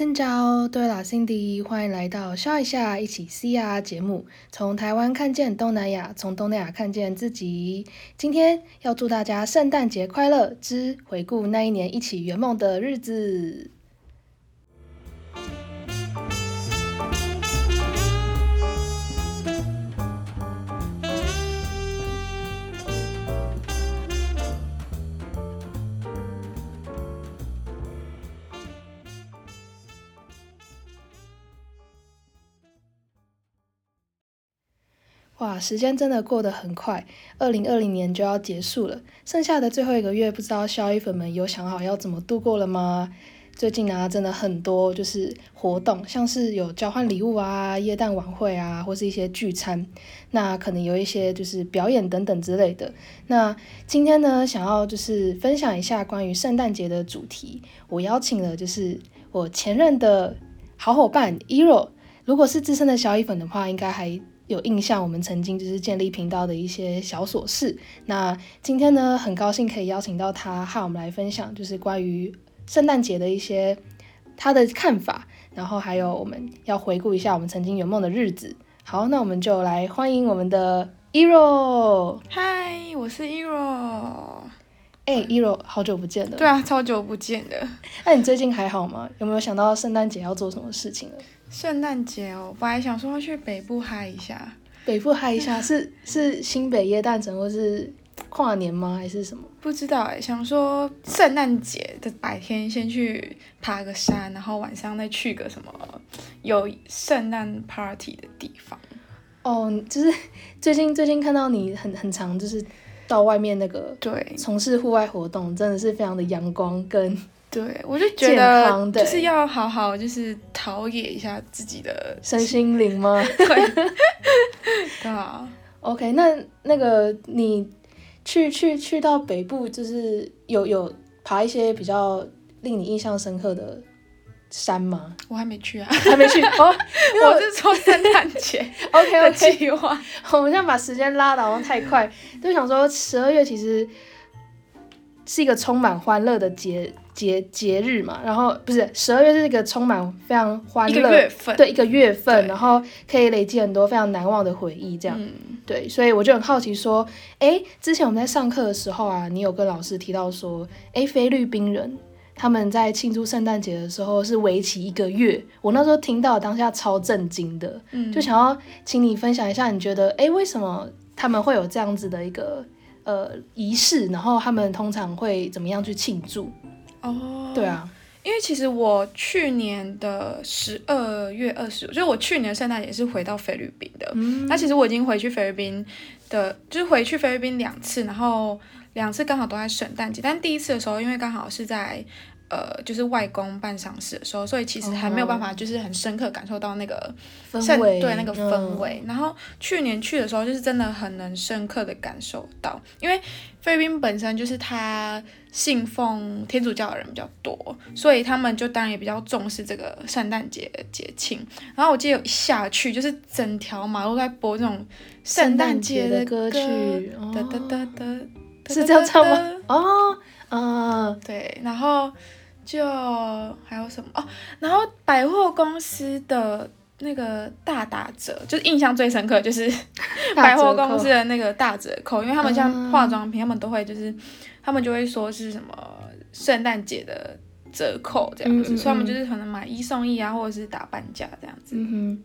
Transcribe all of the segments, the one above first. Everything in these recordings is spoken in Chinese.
新早，对了，Cindy，欢迎来到笑一下一起 C R 节目，从台湾看见东南亚，从东南亚看见自己。今天要祝大家圣诞节快乐之回顾那一年一起圆梦的日子。哇，时间真的过得很快，二零二零年就要结束了，剩下的最后一个月，不知道小衣粉们有想好要怎么度过了吗？最近啊，真的很多就是活动，像是有交换礼物啊、夜蛋晚会啊，或是一些聚餐，那可能有一些就是表演等等之类的。那今天呢，想要就是分享一下关于圣诞节的主题，我邀请了就是我前任的好伙伴 Ero，如果是资深的小衣粉的话，应该还。有印象，我们曾经就是建立频道的一些小琐事。那今天呢，很高兴可以邀请到他和我们来分享，就是关于圣诞节的一些他的看法，然后还有我们要回顾一下我们曾经圆梦的日子。好，那我们就来欢迎我们的 Ero。嗨，我是 Ero。哎，Ero，好久不见了。对啊，超久不见的。那你最近还好吗？有没有想到圣诞节要做什么事情了？圣诞节哦，本来想说要去北部嗨一下。北部嗨一下是 是新北耶诞城或是跨年吗？还是什么？不知道哎，想说圣诞节的白天先去爬个山，然后晚上再去个什么有圣诞 party 的地方。哦，就是最近最近看到你很很长，就是到外面那个对从事户外活动，真的是非常的阳光跟。对，我就觉得就是要好好就是陶冶一下自己的身心灵吗？对啊。OK，那那个你去去去到北部，就是有有爬一些比较令你印象深刻的山吗？我还没去啊，还没去 哦。我是说圣诞节 OK 的计划。我们现在把时间拉的好像太快，就想说十二月其实是一个充满欢乐的节。节节日嘛，然后不是十二月是一个充满非常欢乐对一个月份，然后可以累积很多非常难忘的回忆，这样对，所以我就很好奇说，哎，之前我们在上课的时候啊，你有跟老师提到说，哎，菲律宾人他们在庆祝圣诞节的时候是为期一个月，我那时候听到当下超震惊的，就想要请你分享一下，你觉得哎，为什么他们会有这样子的一个呃仪式，然后他们通常会怎么样去庆祝？哦，对啊，因为其实我去年的十二月二十，就是我去年圣诞节是回到菲律宾的。嗯，那其实我已经回去菲律宾的，就是回去菲律宾两次，然后两次刚好都在圣诞节。但第一次的时候，因为刚好是在。呃，就是外公办丧事的时候，所以其实还没有办法，就是很深刻感受到那个氛围，对那个氛围。然后去年去的时候，就是真的很能深刻的感受到，因为菲律宾本身就是他信奉天主教的人比较多，所以他们就当然也比较重视这个圣诞节节庆。然后我记得一下去，就是整条马路在播这种圣诞节的歌曲，哒哒哒哒，是这样唱吗？哦，啊，对，然后。就还有什么哦？然后百货公司的那个大打折，就是印象最深刻，就是 百货公司的那个大折扣，因为他们像化妆品，他们都会就是他们就会说是什么圣诞节的折扣这样子，所以他们就是可能买一送一啊，或者是打半价这样子。嗯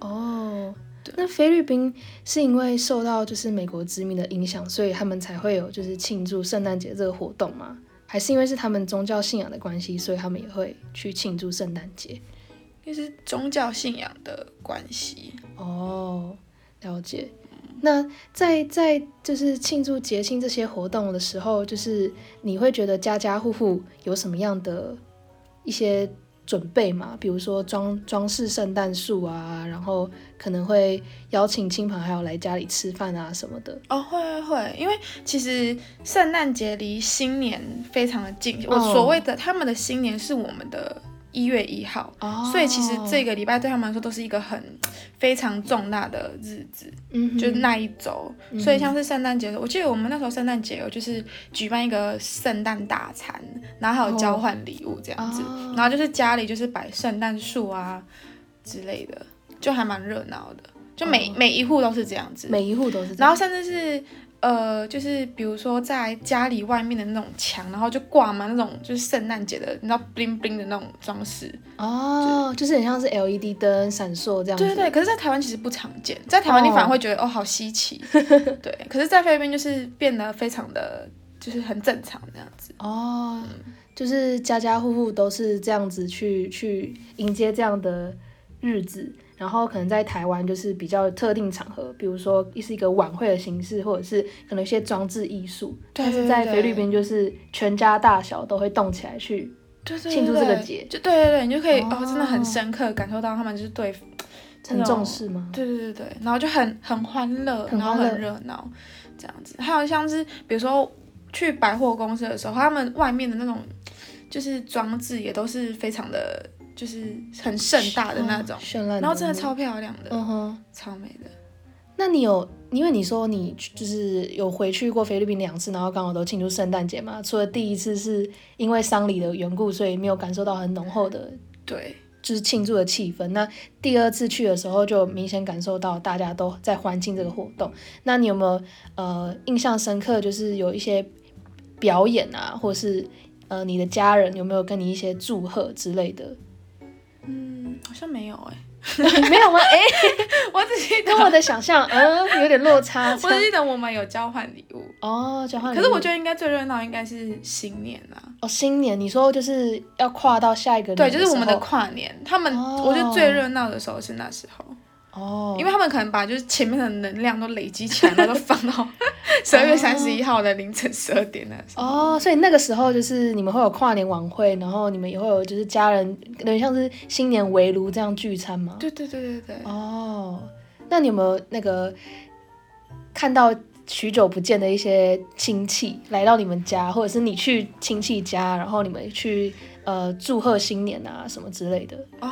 哼，哦，那菲律宾是因为受到就是美国殖民的影响，所以他们才会有就是庆祝圣诞节这个活动吗？还是因为是他们宗教信仰的关系，所以他们也会去庆祝圣诞节，也是宗教信仰的关系哦。了解。那在在就是庆祝节庆这些活动的时候，就是你会觉得家家户户有什么样的一些？准备嘛，比如说装装饰圣诞树啊，然后可能会邀请亲朋好友来家里吃饭啊什么的。哦，会会会，因为其实圣诞节离新年非常的近，我所谓的他们的新年是我们的一月一号，所以其实这个礼拜对他们来说都是一个很非常重大的日子，嗯，就是那一周。嗯所以像是圣诞节的，我记得我们那时候圣诞节有就是举办一个圣诞大餐，然后还有交换礼物这样子，哦然后就是家里就是摆圣诞树啊之类的，就还蛮热闹的。就每、哦每一户都是这样子，每一户都是然后甚至是呃，就是比如说在家里外面的那种墙，然后就挂满那种就是圣诞节的，你知道 bling bling 的那种装饰。哦，就是很像是 LED 灯闪烁这样子，对对对，可是，在台湾其实不常见，在台湾你反而会觉得哦好稀奇。对，可是，在菲律宾就是变得非常的，就是很正常这样子。哦，就是家家户户都是这样子去去迎接这样的日子，然后可能在台湾就是比较特定场合，比如说是一个晚会的形式，或者是可能一些装置艺术，对但是在菲律宾就是全家大小都会动起来去，庆祝这个对节就对对对，你就可以哦哦真的很深刻感受到他们就是对，很重视吗？对对对对，然后就很很欢乐，然后很热闹这样子。还有像是比如说去百货公司的时候，他们外面的那种就是装置也都是非常的，就是很盛大的那种哦，绚烂，然后真的超，漂亮的，嗯哼。超美的。那你有，因为你说你就是有回去过菲律宾两次，然后刚好都庆祝圣诞节嘛？除了第一次是因为丧礼的缘故，所以没有感受到很浓厚的，对，就是庆祝的气氛。那第二次去的时候，就明显感受到大家都在欢庆这个活动。那你有没有呃印象深刻，就是有一些表演啊，或是呃你的家人有没有跟你一些祝贺之类的？嗯，好像没有哎、没有吗？哎、我只记跟我，的想象，嗯，有点落差。我只记得我们有交换礼物，哦，交换礼物。可是我觉得应该最热闹应该是新年啊。哦，新年你说就是要跨到下一个对，就是我们的跨年，他们、哦我觉得最热闹的时候是那时候，哦，因为他们可能把就是前面的能量都累积起来，然后都放到 十二月三十一号的凌晨十二点那时候。哦，所以那个时候就是你们会有跨年晚会，然后你们也会有就是家人，有点像是新年围炉这样聚餐吗？对对对对对，哦，那你有没有那个看到许久不见的一些亲戚来到你们家，或者是你去亲戚家，然后你们去呃祝贺新年啊什么之类的？哦，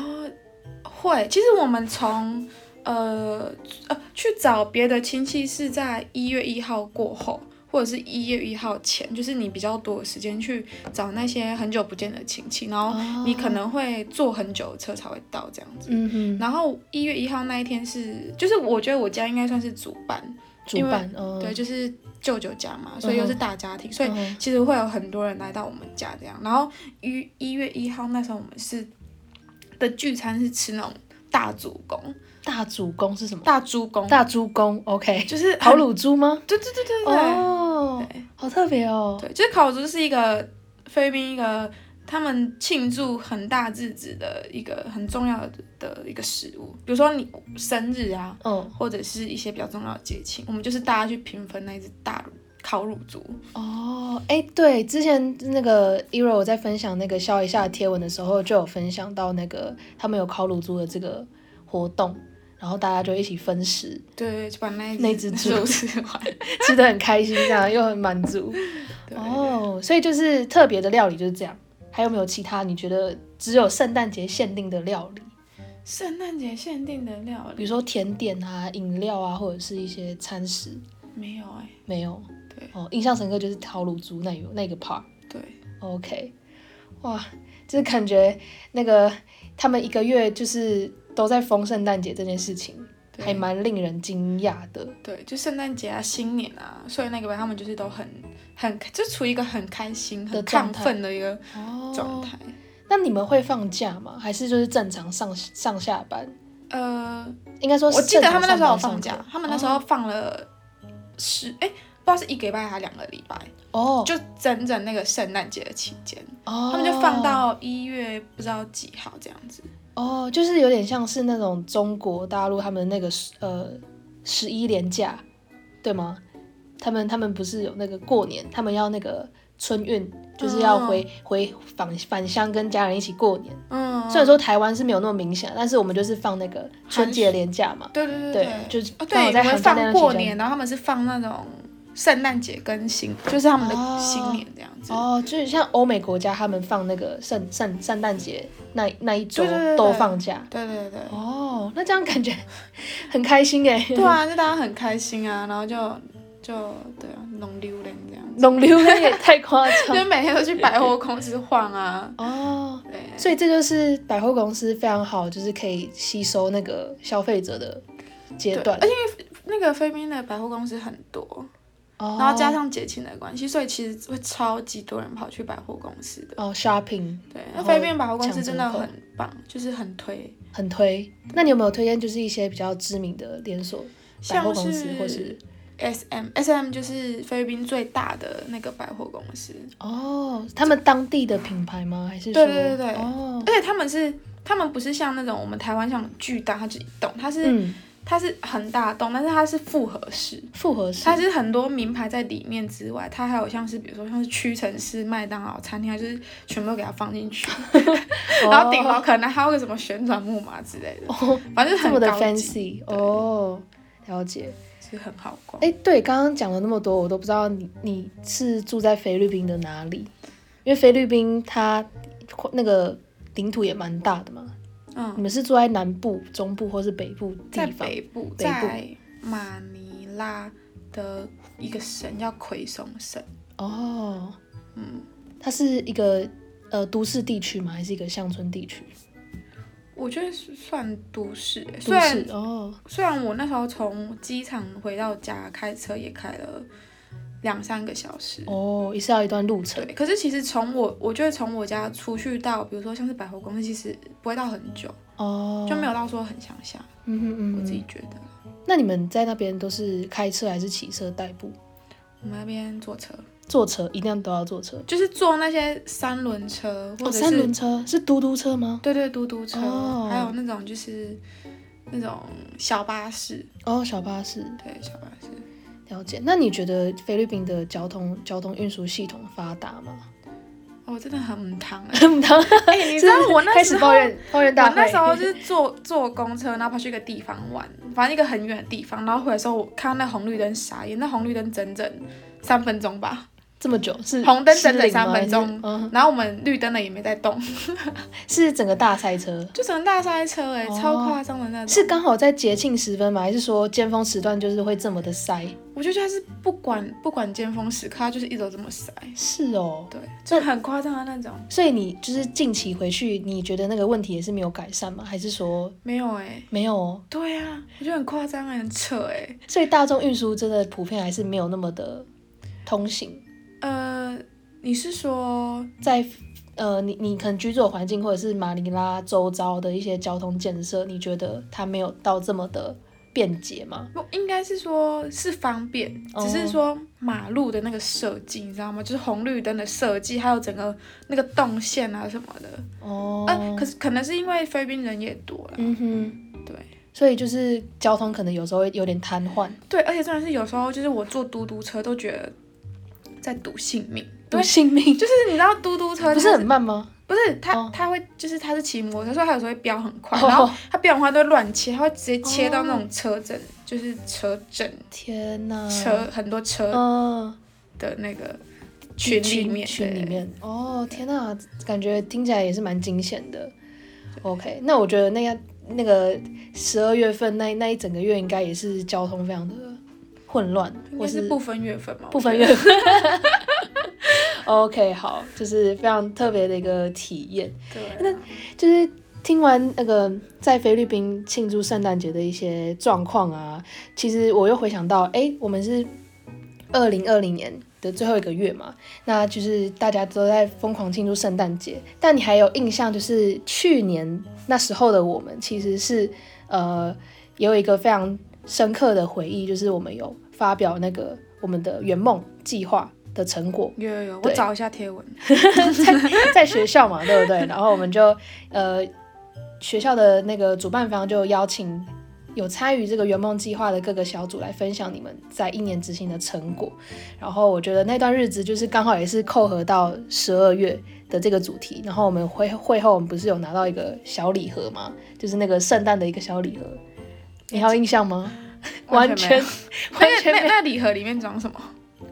会。其实我们从呃呃去找别的亲戚是在一月一号过后，或者是一月一号前，就是你比较多的时间去找那些很久不见的亲戚，然后你可能会坐很久的车才会到这样子。嗯哼，然后一月一号那一天是，就是我觉得我家应该算是主办，主办，嗯，对，就是舅舅家嘛，所以又是大家庭，所以嗯其实会有很多人来到我们家这样。然后一一月一号那时候我们是的聚餐是吃那种大主公、大主公是什么？大猪公，大猪公，OK，就是烤乳猪吗？对对对对对、哦，对好特别哦。对，就是烤猪是一个菲律宾一个他们庆祝很大日子的一个很重要的的一个食物，比如说你生日啊，嗯，或者是一些比较重要的节庆，我们就是大家去平分那一只大乳烤乳猪。哦，哎，对，之前那个 Ero 我在分享那个笑一下的贴文的时候，就有分享到那个他们有烤乳猪的这个活动，然后大家就一起分食，对，就把那那只猪猪吃完。吃的很开心，这样又很满足。对哦，所以就是特别的料理就是这样。还有没有其他你觉得只有圣诞节限定的料理？圣诞节限定的料理比如说甜点啊、饮料啊，或者是一些餐食？没有哎、没有。对哦，印象深刻就是烤乳猪那有那个 part。对，OK，哇，就是感觉那个他们一个月就是都在封圣诞节这件事情，还蛮令人惊讶的。对，就圣诞节啊、新年啊，所以那个他们就是都很很就处于一个很开心、很亢奋的一个哦状态。那你们会放假吗？还是就是正常上上下班？呃，应该说我记得他们那时候放假，他们那时候放了十哎、不知道是一个礼拜还是两个礼拜，哦，就整整那个圣诞节的期间，哦，他们就放到一月不知道几号这样子。哦，就是有点像是那种中国大陆他们那个呃十一连假，对吗？他们他们不是有那个过年，他们要那个春运，就是要回、回返返乡跟家人一起过年。嗯，虽然说台湾是没有那么明显，但是我们就是放那个春节连假嘛。对对对对就是哦，刚好对，我们在寒假那放过年，然后他们是放那种圣诞节跟新，就是他们的哦新年这样子。哦，就是像欧美国家，他们放那个圣圣圣诞节那那一周都放假。对对对。哦，那这样感觉很开心哎。对啊，就大家很开心啊，然后就就对啊，弄溜人这样子，龙流那也太夸张 就张每天都去百货公司晃啊。哦。对，所以这就是百货公司非常好，就是可以吸收那个消费者的阶段。而且那个菲律宾的百货公司很多，哦。然后加上节庆的关系，所以其实会超级多人跑去百货公司的。哦 shopping 对，那菲律宾百货公司真的很棒，就是很推，很推。那你有没有推荐就是一些比较知名的连锁百货公司，或是是？S M S M 就是菲律宾最大的那个百货公司，哦他们当地的品牌吗？还是说？对对对对。哦。而且他们是他们不是像那种我们台湾像巨大，它就一栋，它是、嗯它是很大栋，但是它是复合式。复合式它是很多名牌在里面之外，它还有像是比如说像是屈臣氏、麦当劳餐厅，它就是全部都给它放进去，然后顶楼可能还有个什么旋转木马之类的，哦反正就是这么的很高级，fancy 哦，了解。是很好逛。哎，对，刚刚讲了那么多，我都不知道你你是住在菲律宾的哪里？因为菲律宾它那个领土也蛮大的嘛。你嗯，们是住在南部、中部或是北部在地方？北部，北部。在马尼拉的一个省叫奎松省，哦，嗯，它是一个呃都市地区吗？还是一个乡村地区？我觉得是算都市、虽然虽然我那时候从机场回到家开车也开了两三个小时，哦，也是要一段路程对，可是其实从我，我觉得从我家出去到，比如说像是百货公司，其实不会到很久，哦，就没有到说很乡下，嗯哼嗯我自己。觉得。那你们在那边都是开车还是骑车代步？我们那边坐车，坐车一定都要坐车。就是坐那些三轮车，或哦，者是、三轮车是嘟嘟车吗？对对嘟嘟车，哦还有那种就是那种小巴士，哦，小巴士。对小巴士。了解。那你觉得菲律宾的交通交通运输系统发达吗？哦，真的很母汤哎、很当 哎、你知道我那时候抱怨抱怨大。我那时候就是坐坐公车，然后跑去一个地方玩，反正一个很远的地方，然后回来的时候，我看到那红绿灯傻眼，那红绿灯整整三分钟吧，这么久是红灯整整三分钟嗯，然后我们绿灯的也没在动，是整个大塞车。就整个大塞车哎、哦超夸张的那种。是刚好在节庆时分吗？还是说尖峰时段就是会这么的塞？我就觉得它是不管不管尖峰时刻，它就是一直都这么塞，是哦，对，就很夸张的那种。所以你就是近期回去，你觉得那个问题也是没有改善吗？还是说没有哎、没有哦？对啊，我觉得很夸张哎，很扯哎、所以大众运输真的普遍还是没有那么的通行，呃，你是说在呃你你可能居住的环境或者是马尼拉周遭的一些交通建设，你觉得它没有到这么的便捷吗？不应该是说是方便，哦只是说马路的那个设计，你知道吗？就是红绿灯的设计，还有整个那个动线啊什么的。哦，啊，可是可能是因为菲律宾人也多了，嗯哼，对所以就是交通可能有时候会有点瘫痪，对，而且真的是有时候就是我坐嘟嘟车都觉得在赌性命，赌性命，就是你知道嘟嘟车不是很慢吗？不是他哦他会就是他是骑摩托车，所以他有时候会飙很快，哦然后他飙很快都会乱切，他会直接切到那种车阵，就是车阵天哪，车很多车嗯，的那个群里面对群里面，哦，天哪，感觉听起来也是蛮惊险的。OK，那我觉得那个那个十二月份那那一整个月应该也是交通非常的混乱，或是不分月份嘛，不分月份。OK，好，就是非常特别的一个体验。对啊，就是听完那个在菲律宾庆祝圣诞节的一些状况啊，其实我又回想到，哎，我们是二零二零年的最后一个月嘛，那就是大家都在疯狂庆祝圣诞节。但你还有印象，就是去年那时候的我们，其实是呃有一个非常深刻的回忆，就是我们有发表那个我们的圆梦计划的成果。有有有，我找一下贴文，在在学校嘛，对不对？然后我们就呃学校的那个主办方就邀请有参与这个圆梦计划的各个小组来分享你们在一年执行的成果。然后我觉得那段日子就是刚好也是扣合到十二月的这个主题。然后我们会会后我们不是有拿到一个小礼盒吗？就是那个圣诞的一个小礼盒，你还有印象吗？完全完全没那礼盒里面装什么？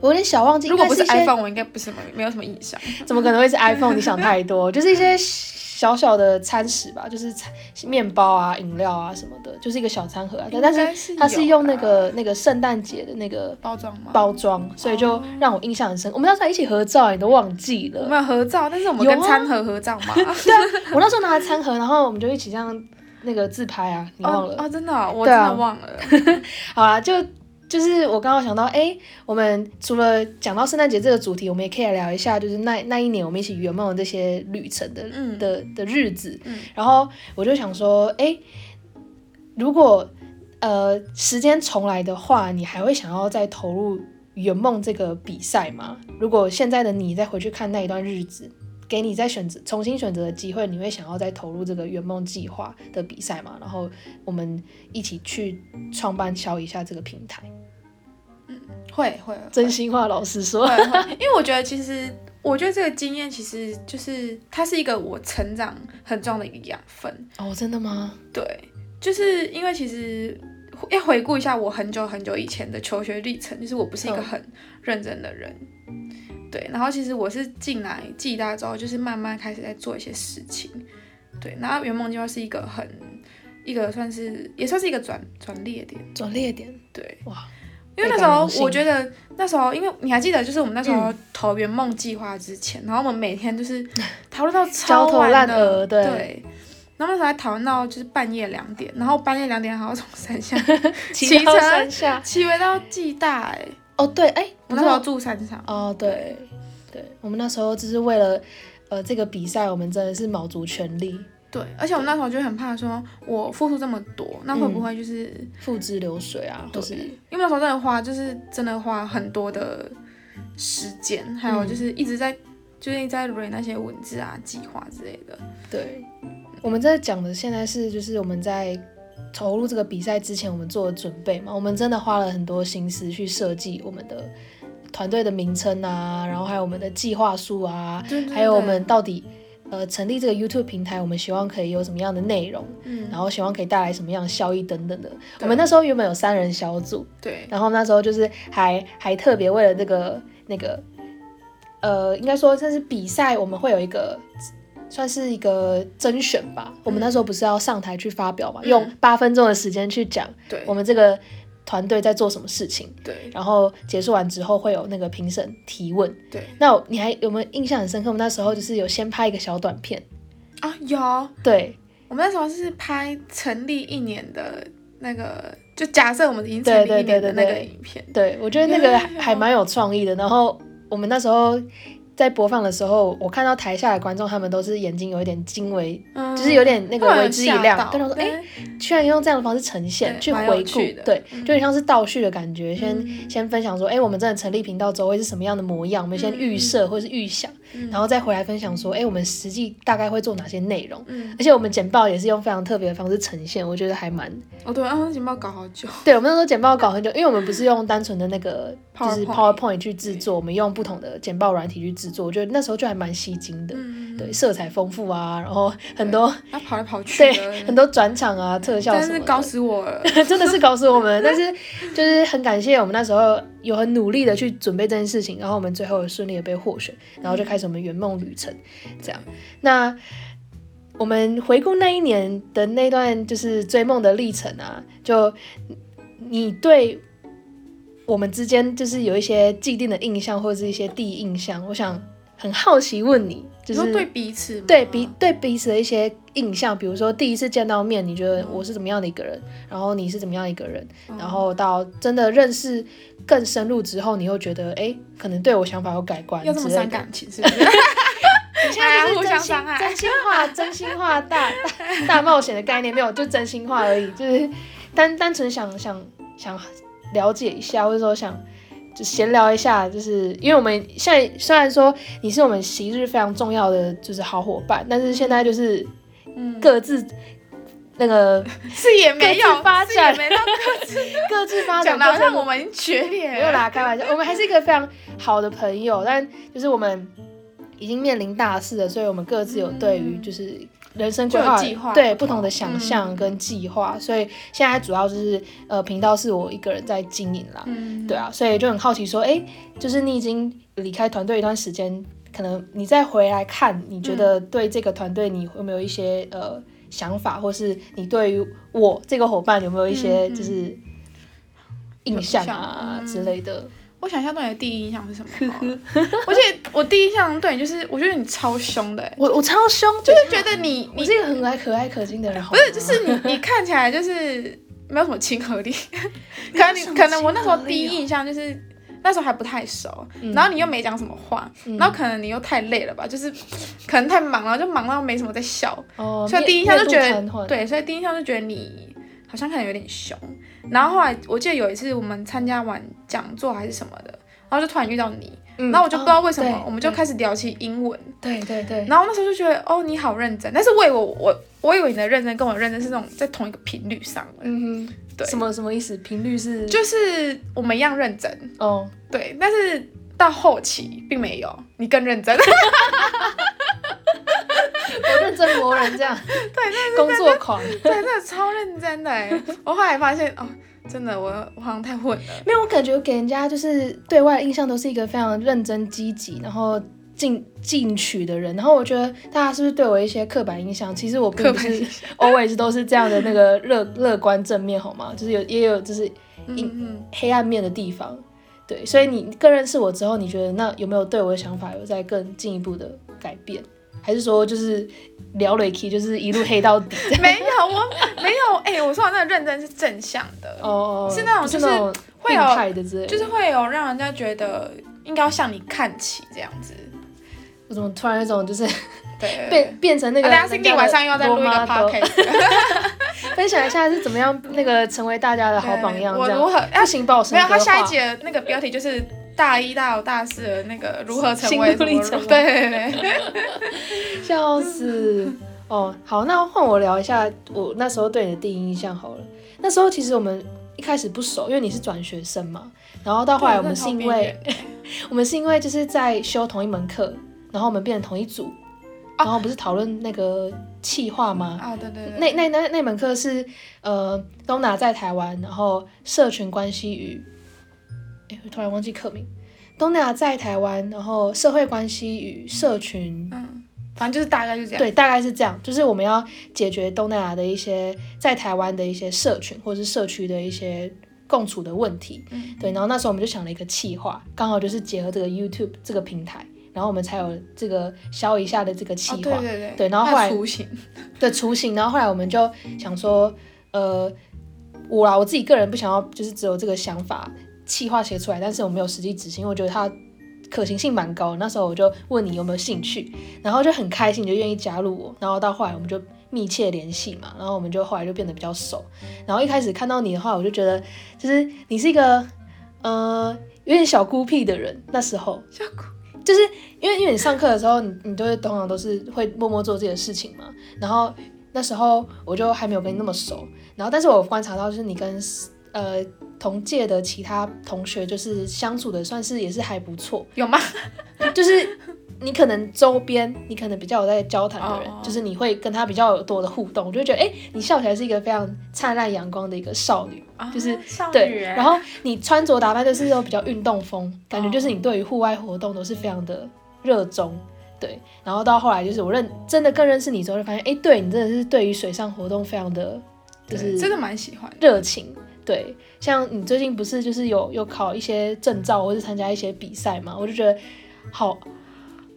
我有点小忘记。如果不是 iPhone，我应该不是没没有什么印象。怎么可能会是 iPhone？你想太多，就是一些小小的餐食吧，就是餐面包啊、饮料啊什么的，就是一个小餐盒啊。但但是是它是用那个那个圣诞节的那个包装吗？包装，所以就让我印象很深。我们那时候还一起合照，你都忘记了。我们有合照，但是我们跟餐盒合照嘛。对啊，我那时候拿了餐盒，然后我们就一起这样那个自拍啊，你忘了？哦哦，真的哦、我真的忘了。好啦，就就是我刚刚想到，哎、我们除了讲到圣诞节这个主题，我们也可以来聊一下，就是那那一年我们一起圆梦的这些旅程的、嗯的的日子。嗯然后我就想说，哎、如果呃时间重来的话，你还会想要再投入圆梦这个比赛吗？如果现在的你再回去看那一段日子。给你再选择重新选择的机会，你会想要再投入这个圆梦计划的比赛吗？然后我们一起去创办敲一下这个平台。嗯会会真心话，老实说，会会，因为我觉得其实，我觉得这个经验其实就是它是一个我成长很重要的一个养分。哦，真的吗？对，就是因为其实要回顾一下我很久很久以前的求学历程，就是我不是一个嗯很认真的人。对，然后其实我是进来暨大之后，就是慢慢开始在做一些事情。对，然后圆梦计划是一个很一个算是也算是一个转转捩点。转捩点，对，哇，因为那时候我觉得那时候，因为你还记得，就是我们那时嗯候投圆梦计划之前，然后我们每天就是 讨论到焦超头烂晚的，额对对。然后那时候还讨论到就是半夜两点，然后半夜两点还要从山下 骑到车。骑回到暨大、哎，哦，对，哎，我那时候住山上，哦，对，对，我们那时候只是为了呃这个比赛，我们真的是卯足全力，对，而且我们那时候就很怕说，我付出这么多，那会嗯不会就是，付之流水啊，或对是因为那时候真的花，就是真的花很多的时间，还有就是一直在，就是一直在 read 那些文字啊、计划之类的。对，我们在讲的现在是就是我们在投入这个比赛之前，我们做的准备嘛，我们真的花了很多心思去设计我们的团队的名称啊，然后还有我们的计划书啊，对对还有我们到底呃成立这个 YouTube 平台，我们希望可以有什么样的内容，嗯，然后希望可以带来什么样的效益等等的。我们那时候原本有三人小组，对，然后那时候就是还还特别为了这个那个呃，应该说这是比赛，我们会有一个。算是一个甄选吧。我们那时候不是要上台去发表嘛，嗯用八分钟的时间去讲对，我们这个团队在做什么事情，对，然后结束完之后会有那个评审提问。对，那你还有没有印象很深刻？我们那时候就是有先拍一个小短片，啊，有，对。我们那时候是拍成立一年的那个，就假设我们已经成对立一年的那个影片，对，我觉得那个还 蛮有创意的。然后我们那时候在播放的时候，我看到台下的观众他们都是眼睛有一点惊为，嗯，就是有点那个为之一，亮但他说：“哎、对居然用这样的方式呈现，去回顾，对，嗯就有点像是倒叙的感觉。先嗯先分享说，哎、我们真的成立频道之后会是什么样的模样？我们先预设或是预想，嗯然后再回来分享说，哎、我们实际大概会做哪些内容。嗯，而且我们简报也是用非常特别的方式呈现，我觉得还蛮哦对，然后情报搞好久，对。我们那时候简报搞很久，因为我们不是用单纯的那个就是 PowerPoint PowerPoint 去制作，我们用不同的简报软体去制作，我觉得那时候就还蛮吸睛的。嗯，对，色彩丰富啊，然后很多他跑来跑去对，很多转场啊、特效什么的，真是搞死我了，真的是搞死我们。但是 就是很感谢我们那时候有很努力的去准备这件事情，然后我们最后顺利的被获选，然后就开始什么圆梦旅程。这样，那我们回顾那一年的那段就是追梦的历程啊，就你对我们之间就是有一些既定的印象或者是一些第一印象，我想很好奇问你，就是说对彼此，对彼对彼此的一些印象，比如说第一次见到面，你觉得我是怎么样的一个人，然后你是怎么样一个人，然后到真的认识更深入之后，你又觉得哎，诶可能对我想法有改观要这么。伤感情是不是？你 现在就是真心 话、真心话大大大冒险的概念没有，就真心话而已，就是单单纯想想想了解一下，或者说想就闲聊一下，就是因为我们现在虽然说你是我们昔日非常重要的就是好伙伴，但是现在就是嗯，各自那个 是也没有发展没有各自 各自发展好像我们决裂了，没有啦，开玩笑，我们还是一个非常好的朋友，但就是我们已经面临大事了，所以我们各自有对于就是人生规划计划对不同。的想嗯。象跟计划，所以现在主要就是呃频道是我一个人在经营啦，嗯，对啊，所以就很好奇说，哎，就是你已经离开团队一段时间，可能你再回来看，你觉嗯。得对这个团队你有没有一些呃想法，或是你对于我这个伙伴有没有一些就是印象啊之类的？我想一下，对你的第一印象是什么好了？我记得我第一印象对你就是，我觉得你超凶的、欸，我我超凶，就就是觉得你你是一个很爱可爱可亲的人，不不是，就是你你看起来就是没有什么亲和力，可能你可能我那时候第一印象就是。那时候还不太熟，嗯然后你又没讲什么话，然后可能你又太累了吧，就是可能太忙了，就忙到没什么在笑，哦，所以第一印象就觉得对，所以第一印象就觉得你好像看起来有点凶。然后后来我记得有一次我们参加完讲座还是什么的，然后就突然遇到你，嗯然后我就不知道为什么，哦我们就开始聊起英文，对对对，然后那时候就觉得哦你好认真，但是我以为我我我以为你的认真跟我的认真是那种在同一个频率上的，嗯哼，对。什么什么意思？频率是？就是我们一样认真，哦，对，但是到后期并没有，你更认真，我认真磨人这样，对，工作狂。对，真的超认真的哎，我后来发现哦，真的我我好像太混了。没有，我感觉给人家就是对外印象都是一个非常认真积极，然后进进取的人。然后我觉得大家是不是对我一些刻板印象？其实我并不是 always 都是这样的那个乐乐观正面，好吗？就是有也有就是嗯嗯，黑暗面的地方。对，所以你更认识我之后，你觉得那有没有对我的想法有在更进一步的改变？还是说就是聊了 key，就是一路黑到底？没有，我没有，哎、我说的那个认真是正向的，哦，是那种就是会有态的之类的。就是会有让人家觉得应该要向你看齐这样子。我怎么突然有种就是对，变变成那个啊、等下星期晚上又要再录一个 podcast，分享一下是怎么样那个成为大家的好榜样，我如何？不行，把我神没有，他下一节那个标题就是大一、大二、大四的那个如何成为对对对，笑死。哦，好，那换我聊一下我那时候对你的第一印象好了。那时候其实我们一开始不熟，因为你是转学生嘛，然后到后来我们是因为 我们是因为就是在修同一门课，然后我们变成同一组，然后不是讨论那个企划吗？啊，对对对，那那那那门课是呃，东拿在台湾，然后社群关系与，哎，我突然忘记课名。东南亚在台湾，然后社会关系与社群，嗯，反正就是大概就这样。对，大概是这样。就是我们要解决东南亚的一些在台湾的一些社群或者是社区的一些共处的问题。嗯对，然后那时候我们就想了一个企划，刚好就是结合这个 YouTube 这个平台，然后我们才有这个消一下的这个企哦，划。对对对，对然后后来它的雏形，的雏形，然后后来我们就想说，呃，我啦，我自己个人不想要，就是只有这个想法，企划写出来，但是我没有实际执行，因为我觉得它可行性蛮高。那时候我就问你有没有兴趣，然后就很开心，就愿意加入我，然后到后来我们就密切联系嘛，然后我们就后来就变得比较熟。然后一开始看到你的话，我就觉得就是你是一个呃有点小孤僻的人，那时候小姑就是因为因为你上课的时候，你你都会通常都是会默默做自己的事情嘛。然后那时候我就还没有跟你那么熟，然后但是我观察到就是你跟呃同届的其他同学就是相处的算是也是还不错，有吗？就是你可能周边你可能比较有在交谈的人哦就是你会跟他比较有多的互动，我就会觉得哎、你笑起来是一个非常灿烂阳光的一个少女。就是啊少女然后你穿着打扮就是都比较运动风，感觉就是你哦对于户外活动都是非常的热衷，对。然后到后来就是我认真的更认识你之后，就发现，哎，对你真的是对于水上活动非常的就是真的蛮喜欢。热情，对。像你最近不是就是有有考一些证照，或是参加一些比赛嘛，我就觉得好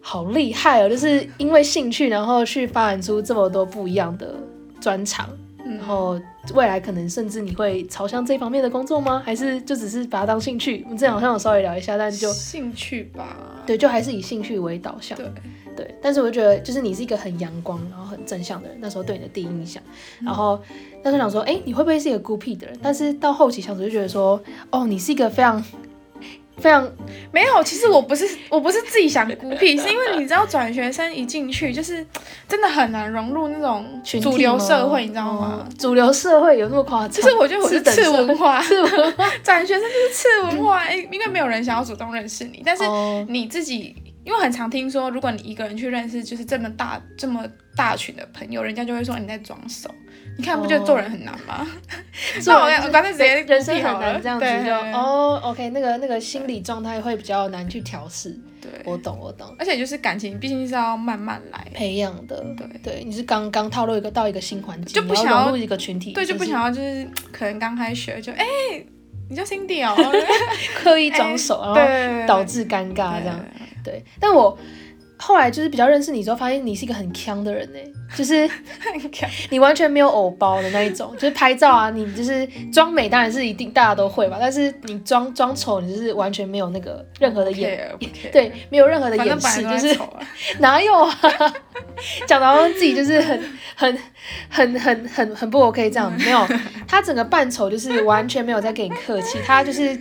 好厉害哦，就是因为兴趣，然后去发展出这么多不一样的专长。嗯然后未来可能甚至你会朝向这方面的工作吗？还是就只是把它当兴趣？我们之前好像有稍微聊一下，但就兴趣吧，对，就还是以兴趣为导向。对，对，但是我就觉得就是你是一个很阳光，然后很正向的人，那时候对你的第一印象。然后那时候想说，哎，你会不会是一个孤僻的人？但是到后期相处就觉得说，哦，你是一个非常非常没有，其实我不是我不是自己想孤僻，是因为你知道转学生一进去就是真的很难融入那种主流社会，你知道吗？哦主流社会有那么夸张？就是我觉得我是次文化，次文化。转学生就是次文化，哎因为没有人想要主动认识你，但是哦你自己因为很常听说，如果你一个人去认识就是这么大这么大群的朋友，人家就会说你在装熟。你看不就做人很难吗？做那我刚才直接人生很难这样子就哦，OK，那个那个心理状态会比较难去调试。对，我懂，我懂，而且就是感情毕竟是要慢慢来，培养的，对。对，你是刚刚踏入一个到一个新环境，就不想要入一个群体，对，就不想要就是可能刚开学就哎、你叫 Cindy 哦，刻意装熟，然后对，导致尴尬这样。对。对，但我后来就是比较认识你之后，发现你是一个很强的人呢，就是你完全没有偶包的那一种，就是拍照啊，你就是装美，当然是一定大家都会吧，但是你装装丑，你就是完全没有那个任何的掩，不 care，对，没有任何的反掩饰，正本来都就是啊哪有啊？讲的好像自己就是很很很很很很不 OK 这样，没有，他整个扮丑就是完全没有在跟你客气，他就是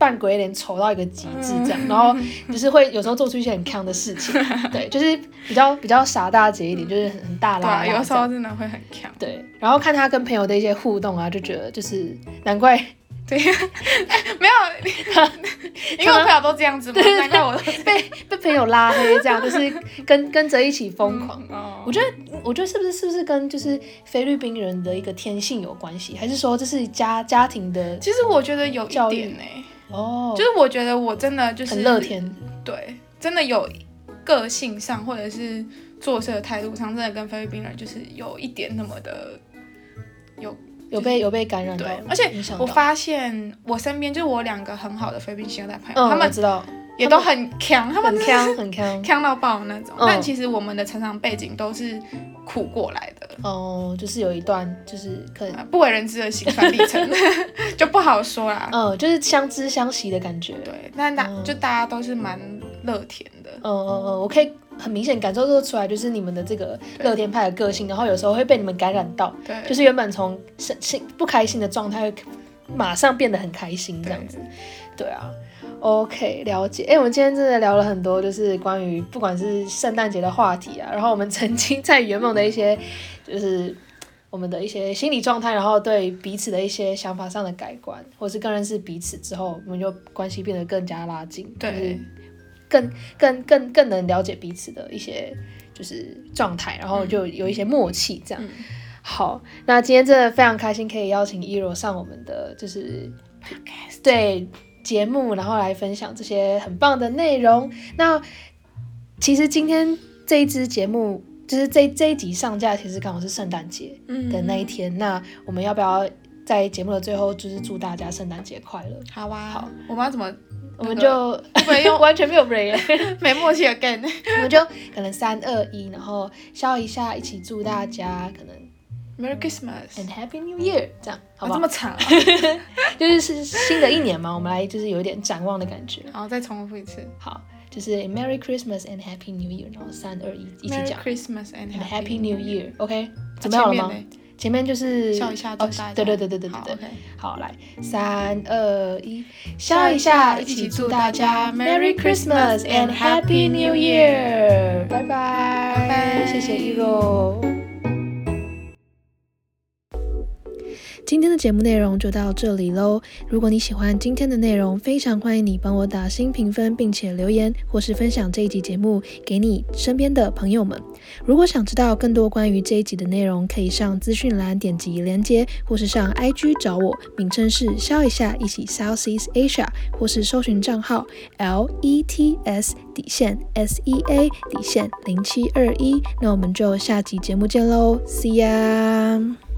扮鬼脸丑到一个极致这样，然后就是会有时候做出一些很坑的事情，对，就是比较比较傻大姐一点，就是很很大拉拉有时。候真的会很强。对，然后看他跟朋友的一些互动啊，就觉得就是难怪 对，没有，因为我朋友都这样子嘛，难怪我被被朋友拉黑，这样就是跟跟着一起疯狂。哦我觉得，我觉得是不是是不是跟就是菲律宾人的一个天性有关系，还是说这是家家庭的其实我觉得有一点呢、哦，就是我觉得我真的就是很乐天对，真的有个性上或者是做事的态度上，真的跟菲律宾人就是有一点那么的有有被有被感染到对，，而且我发现我身边就是我两个很好的菲律宾新二代朋友，嗯，他们知道也都很强，他们很强很强强到爆的那种。嗯但其实我们的成长背景都是苦过来的，哦，就是有一段就是可能呃不为人知的辛酸历程 就不好说啦。嗯，就是相知相惜的感觉。对，但大、嗯就大家都是蛮乐天的。嗯嗯嗯，我可以很明显感受得出来，就是你们的这个乐天派的个性，然后有时候会被你们感染到，对，就是原本从生心不开心的状态，会马上变得很开心这样子。对啊，OK，了解。哎、我们今天真的聊了很多，就是关于不管是圣诞节的话题啊，然后我们曾经在圆梦的一些，就是我们的一些心理状态，然后对彼此的一些想法上的改观，或是更认识彼此之后，我们就关系变得更加拉近，就是对更更更更能了解彼此的一些就是状态，然后就有一些默契这样。嗯好，那今天真的非常开心，可以邀请一柔上我们的就是对节目，然后来分享这些很棒的内容。那其实今天这一支节目，就是这这一集上架，其实刚好是圣诞节嗯的那一天。那我们要不要在节目的最后，就是祝大家圣诞节快乐？好啊，好，我们要怎么我们就会不会用 完全没有 break，没默契 again？我们就可能三二一，然后笑一下，一起祝大家可能 Merry Christmas，and Happy New Year，这样好不好？啊这么长啊，就是是新的一年嘛，我们来就是有一点展望的感觉。好，再重复一次好，就是 Merry Christmas and Happy New Year，然后三二一一起，Merry 讲 Christmas and and Happy New Year，OK，、那准备好了吗？前面就是笑一下对对对对对对对。，OK 好，来，三二一，笑一下，一起祝大家 Merry Christmas and Happy New Year，拜拜，拜拜谢谢一今天的节目内容就到这里喽。如果你喜欢今天的内容，非常欢迎你帮我打新评分，并且留言或是分享这一集节目给你身边的朋友们。如果想知道更多关于这一集的内容，可以上资讯栏点击连接，或是上 IG 找我，名称是笑一下一起 Southeast Asia，或是搜寻账号 L E T S 底线 S E A 底线零七二一。那我们就下集节目见喽，See ya。